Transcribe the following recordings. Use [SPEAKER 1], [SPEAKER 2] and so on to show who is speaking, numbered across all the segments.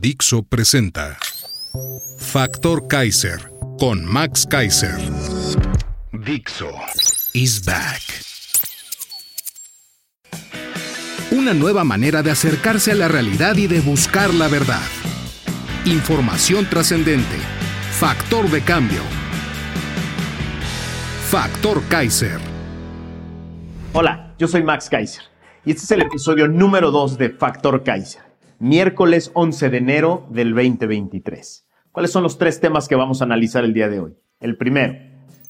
[SPEAKER 1] Dixo presenta Factor Kaiser con Max Kaiser. Dixo is back. Una nueva manera de acercarse a la realidad y de buscar la verdad. Información trascendente. Factor de cambio. Factor Kaiser.
[SPEAKER 2] Hola, yo soy Max Kaiser y este es el episodio número 2 de Factor Kaiser, miércoles 11 de enero del 2023. ¿Cuáles son los tres temas que vamos a analizar el día de hoy? El primero,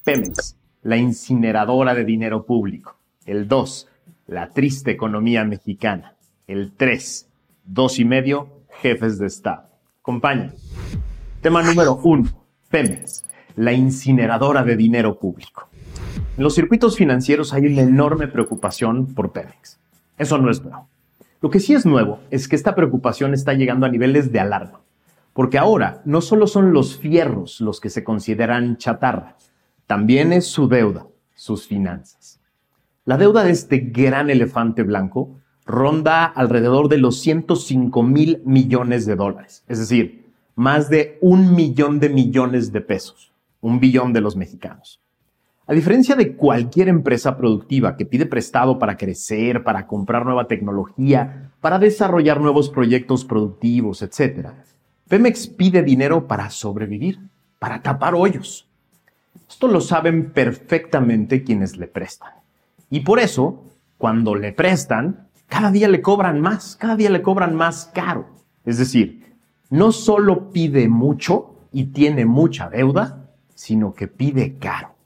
[SPEAKER 2] Pemex, la incineradora de dinero público. El 2, la triste economía mexicana. El 3, dos y medio, jefes de Estado. Acompáñenme. Tema número 1, Pemex, la incineradora de dinero público. En los circuitos financieros hay una enorme preocupación por Pemex. Eso no es nuevo. Lo que sí es nuevo es que esta preocupación está llegando a niveles de alarma, porque ahora no solo son los fierros los que se consideran chatarra, también es su deuda, sus finanzas. La deuda de este gran elefante blanco ronda alrededor de los 105 mil millones de dólares, es decir, más de un millón de millones de pesos, un billón de los mexicanos. A diferencia de cualquier empresa productiva que pide prestado para crecer, para comprar nueva tecnología, para desarrollar nuevos proyectos productivos, etc., Pemex pide dinero para sobrevivir, para tapar hoyos. Esto lo saben perfectamente quienes le prestan. Y por eso, cuando le prestan, cada día le cobran más, cada día le cobran más caro. Es decir, no solo pide mucho y tiene mucha deuda, sino que pide caro.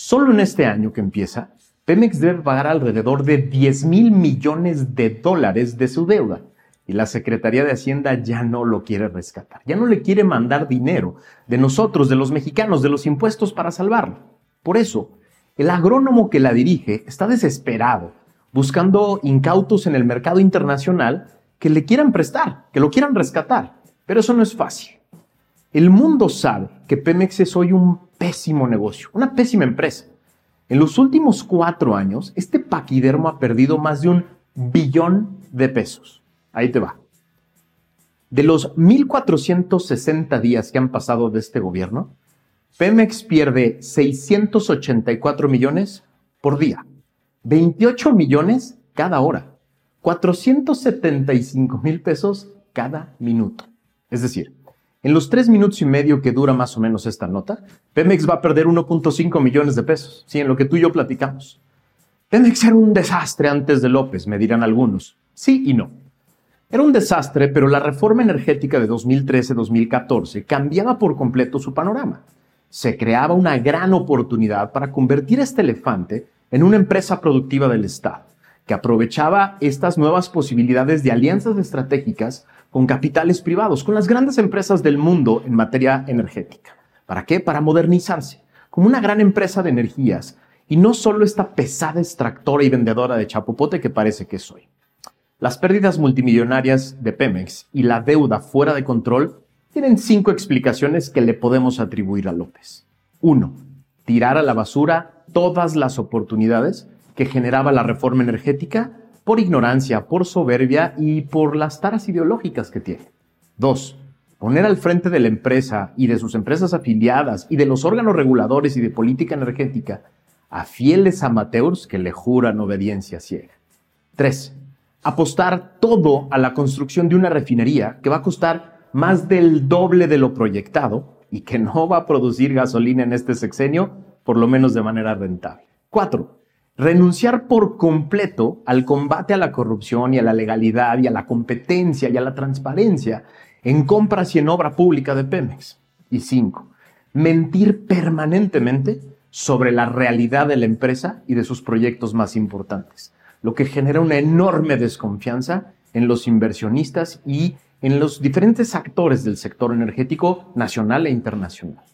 [SPEAKER 2] Solo en este año que empieza, Pemex debe pagar alrededor de 10 mil millones de dólares de su deuda y la Secretaría de Hacienda ya no lo quiere rescatar, ya no le quiere mandar dinero de nosotros, de los mexicanos, de los impuestos para salvarlo. Por eso, el agrónomo que la dirige está desesperado, buscando incautos en el mercado internacional que le quieran prestar, que lo quieran rescatar. Pero eso no es fácil. El mundo sabe que Pemex es hoy un pésimo negocio, una pésima empresa. En los últimos cuatro años, este paquidermo ha perdido más de un billón de pesos. Ahí te va. De los 1.460 días que han pasado de este gobierno, Pemex pierde 684 millones por día, 28 millones cada hora, 475 mil pesos cada minuto. Es decir, en los tres minutos y medio que dura más o menos esta nota, Pemex va a perder 1.5 millones de pesos, sí, en lo que tú y yo platicamos. Pemex era un desastre antes de López, me dirán algunos. Sí y no. Era un desastre, pero la reforma energética de 2013-2014 cambiaba por completo su panorama. Se creaba una gran oportunidad para convertir este elefante en una empresa productiva del Estado, que aprovechaba estas nuevas posibilidades de alianzas estratégicas con capitales privados, con las grandes empresas del mundo en materia energética. ¿Para qué? Para modernizarse, como una gran empresa de energías y no solo esta pesada extractora y vendedora de chapopote que parece que soy. Las pérdidas multimillonarias de Pemex y la deuda fuera de control tienen cinco explicaciones que le podemos atribuir a López. Uno, tirar a la basura todas las oportunidades que generaba la reforma energética por ignorancia, por soberbia y por las taras ideológicas que tiene. Dos, poner al frente de la empresa y de sus empresas afiliadas y de los órganos reguladores y de política energética a fieles amateurs que le juran obediencia ciega. Tres, apostar todo a la construcción de una refinería que va a costar más del doble de lo proyectado y que no va a producir gasolina en este sexenio, por lo menos de manera rentable. Cuatro, renunciar por completo al combate a la corrupción y a la legalidad y a la competencia y a la transparencia en compras y en obra pública de Pemex. Y cinco, mentir permanentemente sobre la realidad de la empresa y de sus proyectos más importantes. lo que genera una enorme desconfianza en los inversionistas y en los diferentes actores del sector energético nacional e internacional.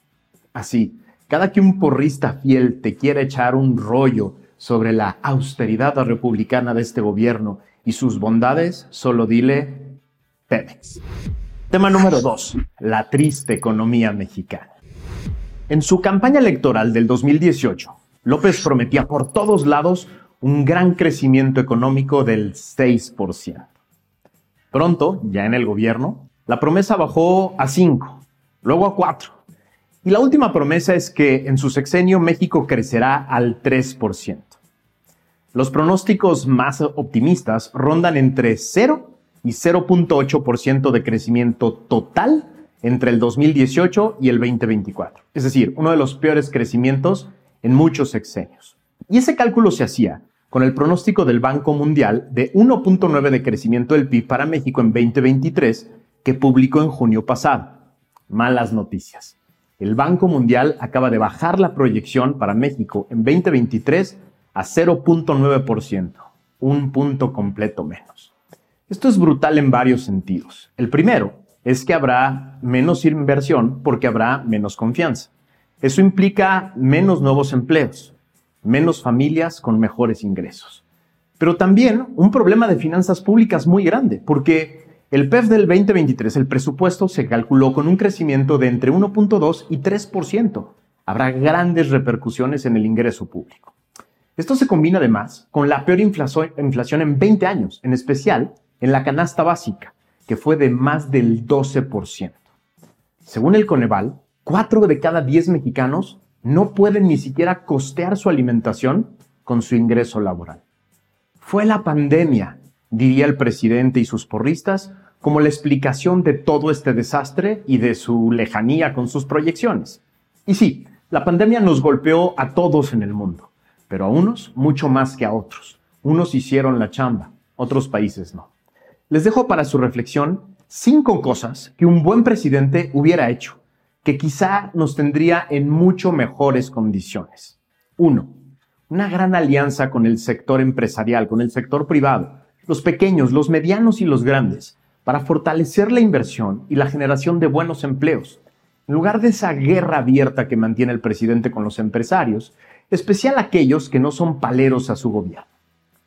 [SPEAKER 2] Así, cada que un porrista fiel te quiera echar un rollo sobre la austeridad republicana de este gobierno y sus bondades, solo dile Pemex. Tema número 2. La triste economía mexicana. En su campaña electoral del 2018, López prometía por todos lados un gran crecimiento económico del 6%. Pronto, ya en el gobierno, la promesa bajó a 5, luego a 4. Y la última promesa es que en su sexenio México crecerá al 3%. Los pronósticos más optimistas rondan entre 0 y 0.8% de crecimiento total entre el 2018 y el 2024. Es decir, uno de los peores crecimientos en muchos sexenios. Y ese cálculo se hacía con el pronóstico del Banco Mundial de 1.9 de crecimiento del PIB para México en 2023 que publicó en junio pasado. Malas noticias. El Banco Mundial acaba de bajar la proyección para México en 2023 a 0.9%, un punto completo menos. Esto es brutal en varios sentidos. El primero es que habrá menos inversión porque habrá menos confianza. Eso implica menos nuevos empleos, menos familias con mejores ingresos. Pero también un problema de finanzas públicas muy grande, porque el PEF del 2023, el presupuesto, se calculó con un crecimiento de entre 1.2 y 3%. Habrá grandes repercusiones en el ingreso público. Esto se combina además con la peor inflación en 20 años, en especial en la canasta básica, que fue de más del 12%. Según el Coneval, 4 de cada 10 mexicanos no pueden ni siquiera costear su alimentación con su ingreso laboral. Fue la pandemia, diría el presidente y sus porristas, como la explicación de todo este desastre y de su lejanía con sus proyecciones. Y sí, la pandemia nos golpeó a todos en el mundo, pero a unos mucho más que a otros. Unos hicieron la chamba, otros países no. Les dejo para su reflexión cinco cosas que un buen presidente hubiera hecho que quizá nos tendría en mucho mejores condiciones. Uno, una gran alianza con el sector empresarial, con el sector privado, los pequeños, los medianos y los grandes, para fortalecer la inversión y la generación de buenos empleos. En lugar de esa guerra abierta que mantiene el presidente con los empresarios, especial aquellos que no son paleros a su gobierno.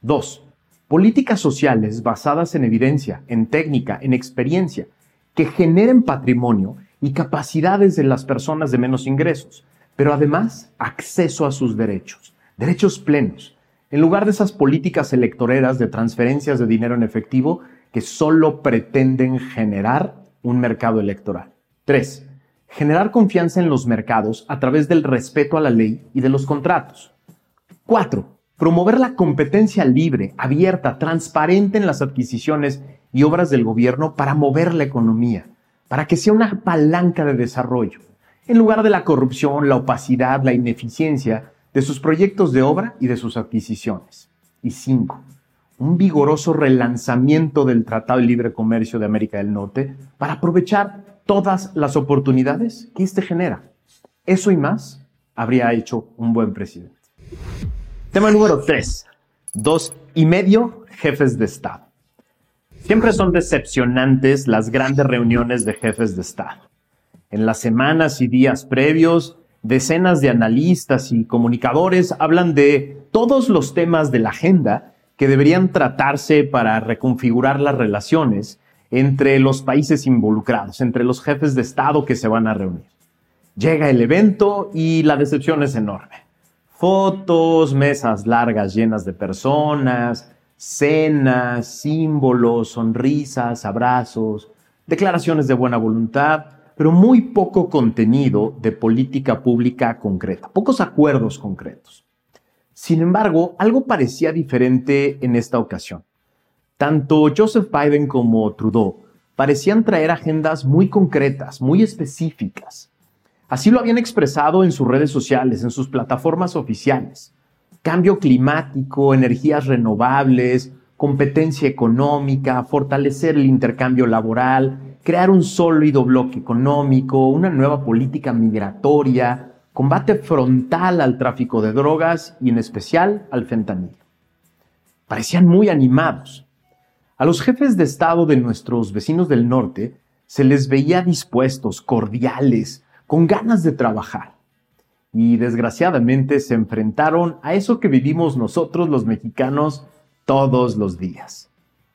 [SPEAKER 2] Dos, políticas sociales basadas en evidencia, en técnica, en experiencia, que generen patrimonio y capacidades de las personas de menos ingresos, pero además acceso a sus derechos, derechos plenos, en lugar de esas políticas electoreras de transferencias de dinero en efectivo que solo pretenden generar un mercado electoral. 3. Generar confianza en los mercados a través del respeto a la ley y de los contratos. 4. Promover la competencia libre, abierta, transparente en las adquisiciones y obras del gobierno para mover la economía para que sea una palanca de desarrollo, en lugar de la corrupción, la opacidad, la ineficiencia de sus proyectos de obra y de sus adquisiciones. Y cinco, un vigoroso relanzamiento del Tratado de Libre Comercio de América del Norte para aprovechar todas las oportunidades que éste genera. Eso y más habría hecho un buen presidente. Tema número tres. Dos y medio jefes de Estado. Siempre son decepcionantes las grandes reuniones de jefes de Estado. En las semanas y días previos, decenas de analistas y comunicadores hablan de todos los temas de la agenda que deberían tratarse para reconfigurar las relaciones entre los países involucrados, entre los jefes de Estado que se van a reunir. Llega el evento y la decepción es enorme. Fotos, mesas largas llenas de personas, cenas, símbolos, sonrisas, abrazos, declaraciones de buena voluntad, pero muy poco contenido de política pública concreta, pocos acuerdos concretos. Sin embargo, algo parecía diferente en esta ocasión. Tanto Joseph Biden como Trudeau parecían traer agendas muy concretas, muy específicas. Así lo habían expresado en sus redes sociales, en sus plataformas oficiales cambio climático, energías renovables, competencia económica, fortalecer el intercambio laboral, crear un sólido bloque económico, una nueva política migratoria, combate frontal al tráfico de drogas y en especial al fentanilo. Parecían muy animados. A los jefes de Estado de nuestros vecinos del norte se les veía dispuestos, cordiales, con ganas de trabajar. Y desgraciadamente se enfrentaron a eso que vivimos nosotros los mexicanos todos los días.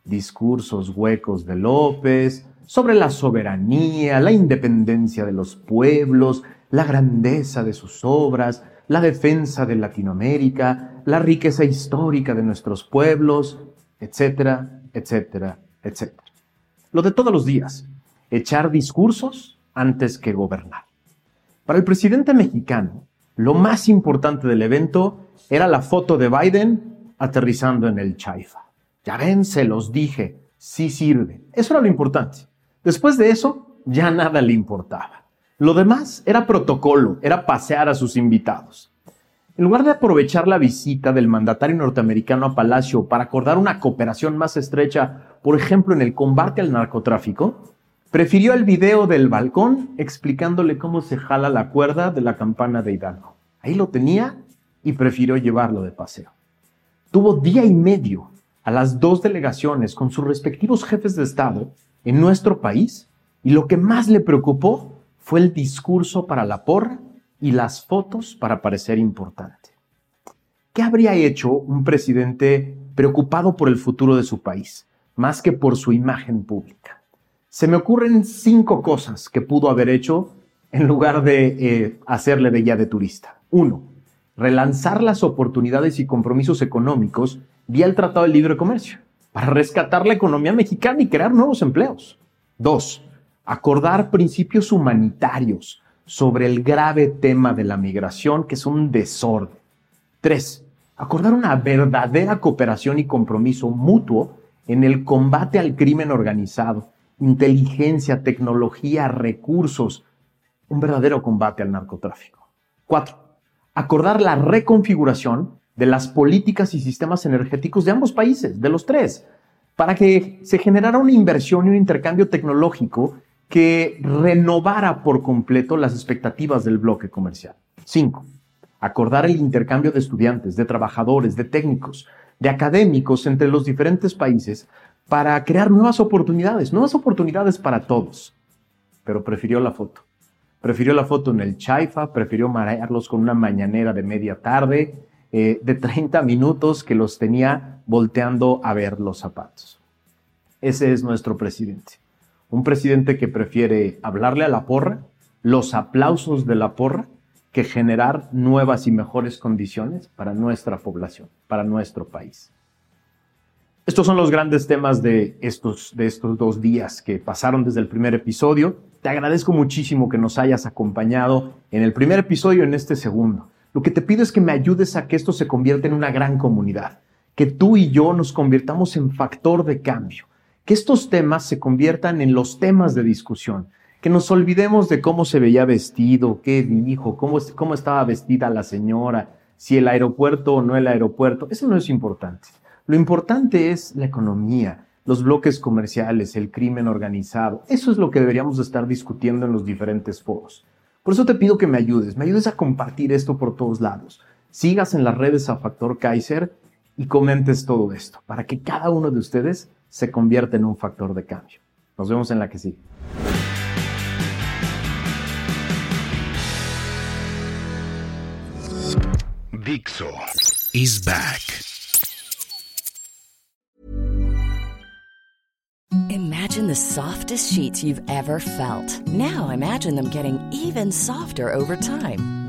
[SPEAKER 2] Discursos huecos de López sobre la soberanía, la independencia de los pueblos, la grandeza de sus obras, la defensa de Latinoamérica, la riqueza histórica de nuestros pueblos, etcétera, etcétera, etcétera. Lo de todos los días, echar discursos antes que gobernar. Para el presidente mexicano, lo más importante del evento era la foto de Biden aterrizando en el Chaifa. Ya ven, se los dije, sí sirve. Eso era lo importante. Después de eso, ya nada le importaba. Lo demás era protocolo, era pasear a sus invitados. En lugar de aprovechar la visita del mandatario norteamericano a Palacio para acordar una cooperación más estrecha, por ejemplo, en el combate al narcotráfico, prefirió el video del balcón explicándole cómo se jala la cuerda de la campana de Hidalgo. Ahí lo tenía y prefirió llevarlo de paseo. Tuvo día y medio a las dos delegaciones con sus respectivos jefes de Estado en nuestro país y lo que más le preocupó fue el discurso para la porra y las fotos para parecer importante. ¿Qué habría hecho un presidente preocupado por el futuro de su país, más que por su imagen pública? Se me ocurren cinco cosas que pudo haber hecho en lugar de eh, hacerle de guía de turista. Uno, relanzar las oportunidades y compromisos económicos vía el Tratado de Libre Comercio, para rescatar la economía mexicana y crear nuevos empleos. Dos, acordar principios humanitarios sobre el grave tema de la migración, que es un desorden. Tres, acordar una verdadera cooperación y compromiso mutuo en el combate al crimen organizado, inteligencia, tecnología, recursos, un verdadero combate al narcotráfico. Cuatro, acordar la reconfiguración de las políticas y sistemas energéticos de ambos países, de los tres, para que se generara una inversión y un intercambio tecnológico que renovara por completo las expectativas del bloque comercial. Cinco, acordar el intercambio de estudiantes, de trabajadores, de técnicos, de académicos entre los diferentes países para crear nuevas oportunidades, nuevas oportunidades para todos. Pero prefirió la foto. Prefirió la foto en el Chaifa, prefirió marearlos con una mañanera de media tarde, eh, de 30 minutos que los tenía volteando a ver los zapatos. Ese es nuestro presidente. Un presidente que prefiere hablarle a la porra, los aplausos de la porra, que generar nuevas y mejores condiciones para nuestra población, para nuestro país. Estos son los grandes temas de estos, de estos dos días que pasaron desde el primer episodio. Te agradezco muchísimo que nos hayas acompañado en el primer episodio, en este segundo. Lo que te pido es que me ayudes a que esto se convierta en una gran comunidad, que tú y yo nos convirtamos en factor de cambio, que estos temas se conviertan en los temas de discusión, que nos olvidemos de cómo se veía vestido, qué dijo, cómo, estaba vestida la señora, si el aeropuerto o no el aeropuerto, eso no es importante. Lo importante es la economía, los bloques comerciales, el crimen organizado. Eso es lo que deberíamos estar discutiendo en los diferentes foros. Por eso te pido que me ayudes, me ayudes a compartir esto por todos lados. Sigas en las redes a Factor Kaiser y comentes todo esto para que cada uno de ustedes se convierte en un factor de cambio. Nos vemos en la que sigue.
[SPEAKER 1] Dixo is back.
[SPEAKER 3] Imagine the softest sheets you've ever felt. Now imagine them getting even softer over time.